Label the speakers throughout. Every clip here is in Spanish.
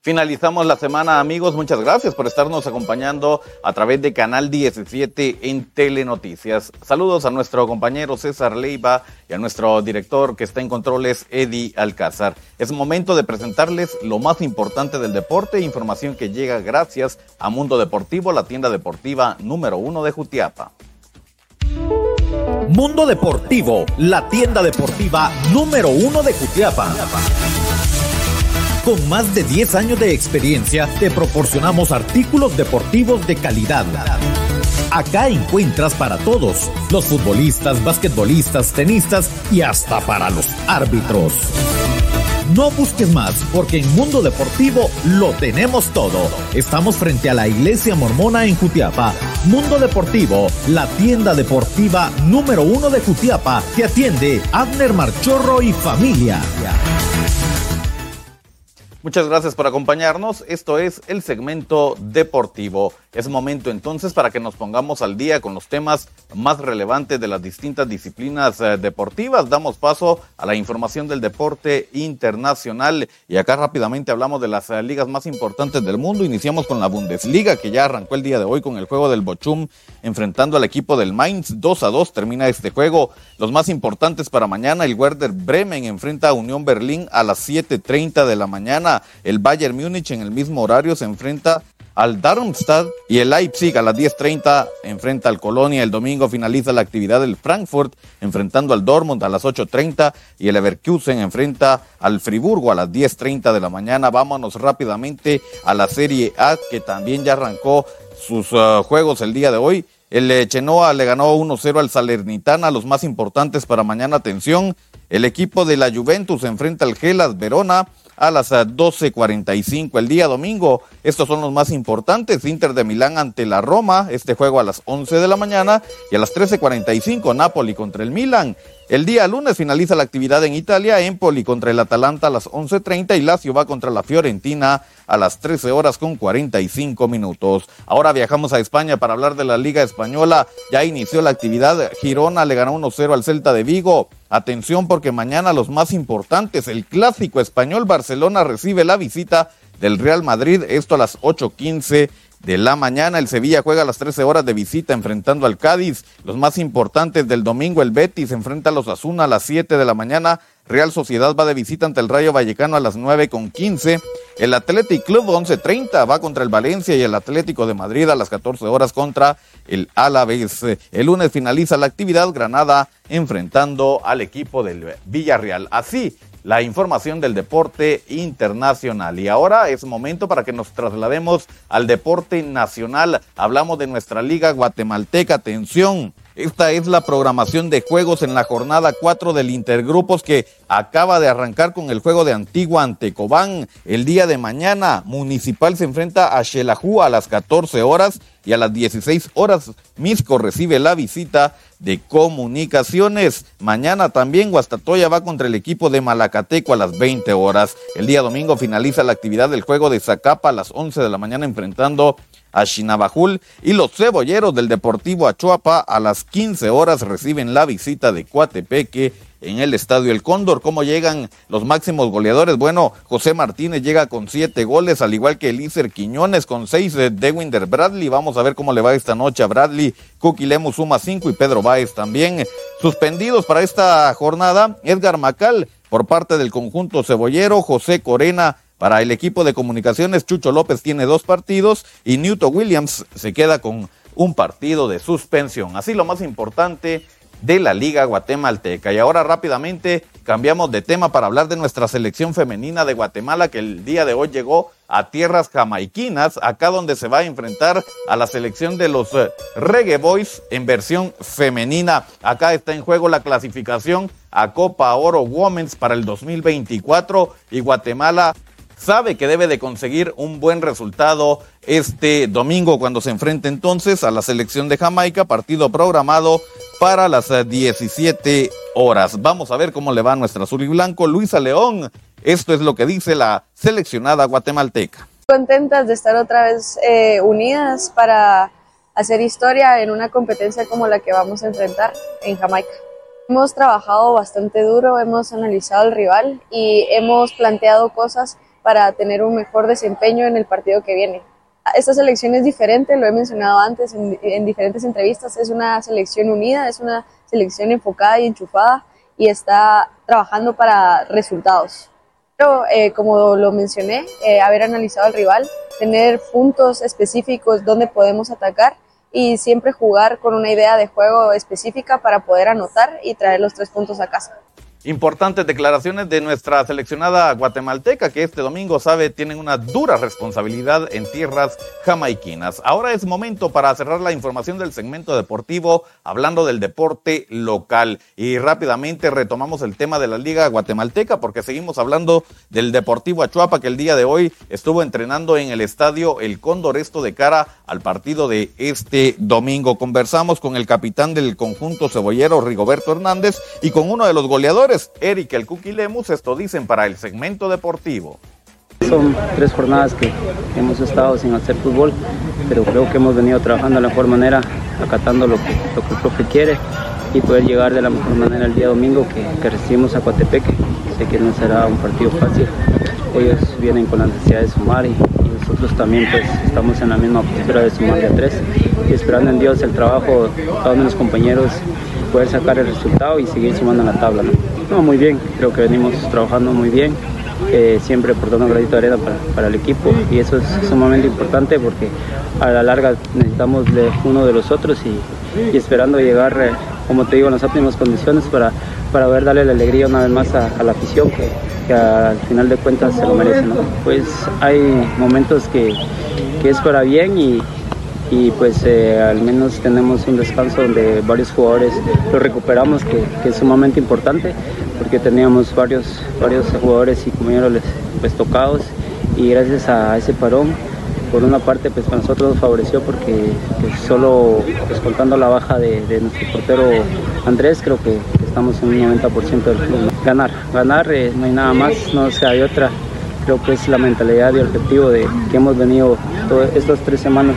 Speaker 1: Finalizamos la semana, amigos. Muchas gracias por estarnos acompañando a través de Canal 17 en Telenoticias. Saludos a nuestro compañero César Leiva y a nuestro director que está en controles, Eddie Alcázar. Es momento de presentarles lo más importante del deporte, información que llega gracias a Mundo Deportivo, la tienda deportiva número uno de Jutiapa.
Speaker 2: Mundo Deportivo, la tienda deportiva número uno de Jutiapa. Con más de 10 años de experiencia, te proporcionamos artículos deportivos de calidad. Acá encuentras para todos, los futbolistas, basquetbolistas, tenistas y hasta para los árbitros. No busques más, porque en Mundo Deportivo lo tenemos todo. Estamos frente a la Iglesia Mormona en Jutiapa. Mundo Deportivo, la tienda deportiva número uno de Jutiapa, que atiende Abner Marchorro y familia.
Speaker 1: Muchas gracias por acompañarnos. Esto es el segmento deportivo. Es momento entonces para que nos pongamos al día con los temas más relevantes de las distintas disciplinas eh, deportivas. Damos paso a la información del deporte internacional y acá rápidamente hablamos de las eh, ligas más importantes del mundo. Iniciamos con la Bundesliga que ya arrancó el día de hoy con el juego del Bochum enfrentando al equipo del Mainz. 2 a 2 termina este juego. Los más importantes para mañana, el Werder Bremen enfrenta a Unión Berlín a las 7.30 de la mañana. El Bayern Múnich en el mismo horario se enfrenta al Darmstadt y el Leipzig a las 10.30 enfrenta al Colonia. El domingo finaliza la actividad del Frankfurt enfrentando al Dortmund a las 8.30 y el Leverkusen enfrenta al Friburgo a las 10.30 de la mañana. Vámonos rápidamente a la Serie A que también ya arrancó sus uh, juegos el día de hoy. El Chenoa le ganó 1-0 al Salernitana, los más importantes para mañana. Atención, el equipo de la Juventus enfrenta al Gelas Verona a las 12.45 el día domingo. Estos son los más importantes. Inter de Milán ante la Roma, este juego a las 11 de la mañana y a las 13.45 Napoli contra el Milan. El día lunes finaliza la actividad en Italia, Empoli contra el Atalanta a las 11.30 y Lazio va contra la Fiorentina a las 13 horas con 45 minutos. Ahora viajamos a España para hablar de la Liga Española. Ya inició la actividad, Girona le ganó 1-0 al Celta de Vigo. Atención porque mañana los más importantes, el clásico español Barcelona recibe la visita del Real Madrid, esto a las 8.15 de la mañana. El Sevilla juega a las 13 horas de visita enfrentando al Cádiz. Los más importantes del domingo, el Betis enfrenta a los Asuna a las 7 de la mañana. Real Sociedad va de visita ante el Rayo Vallecano a las 9 con 15. El Athletic Club 11.30 va contra el Valencia y el Atlético de Madrid a las 14 horas contra el Alavés. El lunes finaliza la actividad Granada enfrentando al equipo del Villarreal. Así la información del deporte internacional. Y ahora es momento para que nos traslademos al deporte nacional. Hablamos de nuestra liga guatemalteca. Atención. Esta es la programación de juegos en la jornada 4 del Intergrupos que acaba de arrancar con el juego de Antigua ante Cobán. El día de mañana, Municipal se enfrenta a Xelajú a las 14 horas y a las 16 horas Misco recibe la visita de comunicaciones. Mañana también Guastatoya va contra el equipo de Malacateco a las 20 horas. El día domingo finaliza la actividad del juego de Zacapa a las 11 de la mañana enfrentando a Chinabajul y los cebolleros del Deportivo Achuapa a las 15 horas reciben la visita de Coatepeque en el Estadio El Cóndor. ¿Cómo llegan los máximos goleadores? Bueno, José Martínez llega con siete goles, al igual que Elícer Quiñones con seis de Dewinder Bradley. Vamos a ver cómo le va esta noche a Bradley. Cookie Lemus suma cinco y Pedro Báez también. Suspendidos para esta jornada, Edgar Macal por parte del conjunto cebollero, José Corena para el equipo de comunicaciones, Chucho López tiene dos partidos y Newton Williams se queda con un partido de suspensión. Así lo más importante de la Liga Guatemalteca. Y ahora rápidamente cambiamos de tema para hablar de nuestra selección femenina de Guatemala que el día de hoy llegó a tierras jamaiquinas, acá donde se va a enfrentar a la selección de los eh, Reggae Boys en versión femenina. Acá está en juego la clasificación a Copa Oro Women's para el 2024 y Guatemala sabe que debe de conseguir un buen resultado este domingo cuando se enfrente entonces a la selección de Jamaica, partido programado para las 17 eh, horas. Vamos a ver cómo le va a nuestra azul y blanco Luisa León. Esto es lo que dice la seleccionada guatemalteca.
Speaker 3: Contentas de estar otra vez eh, unidas para hacer historia en una competencia como la que vamos a enfrentar en Jamaica. Hemos trabajado bastante duro, hemos analizado al rival y hemos planteado cosas para tener un mejor desempeño en el partido que viene. Esta selección es diferente, lo he mencionado antes en, en diferentes entrevistas, es una selección unida, es una selección enfocada y enchufada y está trabajando para resultados. Pero, eh, como lo mencioné, eh, haber analizado al rival, tener puntos específicos donde podemos atacar y siempre jugar con una idea de juego específica para poder anotar y traer los tres puntos a casa.
Speaker 1: Importantes declaraciones de nuestra seleccionada guatemalteca que este domingo sabe tienen una dura responsabilidad en tierras jamaiquinas. Ahora es momento para cerrar la información del segmento deportivo hablando del deporte local y rápidamente retomamos el tema de la liga guatemalteca porque seguimos hablando del Deportivo Achuapa que el día de hoy estuvo entrenando en el estadio El Cóndor esto de cara al partido de este domingo. Conversamos con el capitán del conjunto cebollero Rigoberto Hernández y con uno de los goleadores Eric El Cookie Lemus, esto dicen para el segmento deportivo.
Speaker 4: Son tres jornadas que hemos estado sin hacer fútbol, pero creo que hemos venido trabajando de la mejor manera, acatando lo que, lo que el profe quiere y poder llegar de la mejor manera el día domingo que, recibimos a Coatepeque. Sé que no será un partido fácil, ellos vienen con la necesidad de sumar y, nosotros también pues estamos en la misma postura de sumar de a tres y esperando en Dios el trabajo de todos mis compañeros poder sacar el resultado y seguir sumando en la tabla. ¿no? Muy bien, creo que venimos trabajando muy bien, eh, siempre aportando un granito de arena para, para, el equipo y eso es sumamente importante porque a la larga necesitamos de uno de los otros y, esperando llegar, eh, como te digo, en las óptimas condiciones para, para poder darle la alegría una vez más a, a la afición que, que, al final de cuentas se lo merece. ¿no? Pues hay momentos que, que es para bien y, y pues eh, al menos tenemos un descanso donde varios jugadores lo recuperamos que, que, es sumamente importante porque teníamos varios, varios jugadores y compañeros pues, tocados y gracias a ese parón por una parte pues para nosotros nos favoreció porque pues, solo pues, contando la baja de, nuestro portero Andrés creo que, estamos en un 90% del club. Ganar, ganar eh, no hay nada más, no sea hay otra. Creo que es la mentalidad y el objetivo de que hemos venido estas tres semanas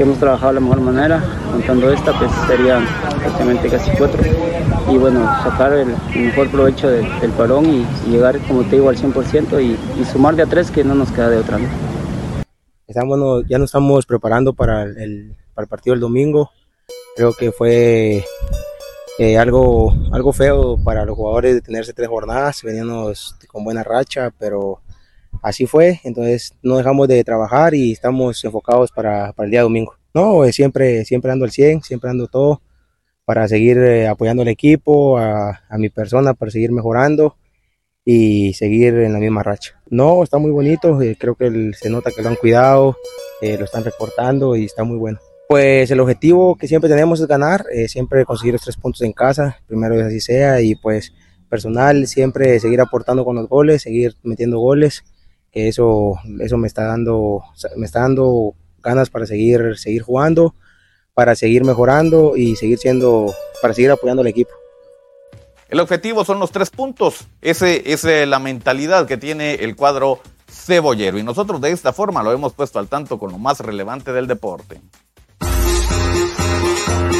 Speaker 4: que hemos trabajado de la mejor manera, contando esta, pues serían prácticamente casi cuatro. Y bueno, sacar el, mejor provecho de, del parón y, llegar, como te digo, al 100% y, y, sumar de a tres que no nos queda de otra. ¿no?
Speaker 5: Estamos, ya nos estamos preparando para el, para el partido del domingo. Creo que fue eh, algo, algo feo para los jugadores de tenerse tres jornadas, veníamos con buena racha, pero así fue, entonces no dejamos de trabajar y estamos enfocados para, para el día domingo. No, eh, siempre, siempre ando al 100, siempre ando todo para seguir eh, apoyando al equipo, a, a, mi persona, para seguir mejorando y seguir en la misma racha. No, está muy bonito, eh, creo que el, se nota que lo han cuidado, eh, lo están recortando y está muy bueno. Pues el objetivo que siempre tenemos es ganar, eh, siempre conseguir los tres puntos en casa, primero es así sea, y pues personal, siempre seguir aportando con los goles, seguir metiendo goles que eso, eso me está dando, me está dando ganas para seguir, seguir jugando, para seguir mejorando y seguir siendo, para seguir apoyando al equipo.
Speaker 1: El objetivo son los tres puntos. Ese es la mentalidad que tiene el cuadro cebollero. Y nosotros de esta forma lo hemos puesto al tanto con lo más relevante del deporte.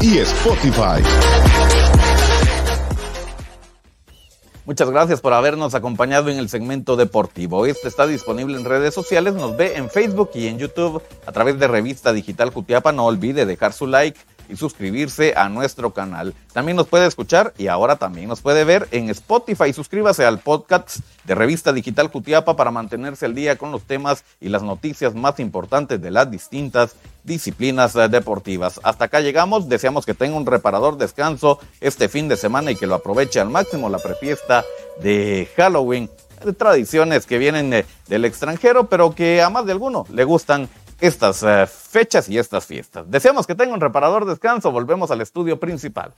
Speaker 6: y Spotify.
Speaker 1: Muchas gracias por habernos acompañado en el segmento deportivo. Este está disponible en redes sociales, nos ve en Facebook y en YouTube a través de Revista Digital Jutiapa. No olvide dejar su like y suscribirse a nuestro canal. También nos puede escuchar y ahora también nos puede ver en Spotify. Suscríbase al podcast de Revista Digital Jutiapa para mantenerse al día con los temas y las noticias más importantes de las distintas disciplinas deportivas. Hasta acá llegamos. Deseamos que tenga un reparador descanso este fin de semana y que lo aproveche al máximo la prefiesta de Halloween. Tradiciones que vienen de, del extranjero, pero que a más de alguno le gustan estas uh, fechas y estas fiestas. Deseamos que tenga un reparador descanso. Volvemos al estudio principal.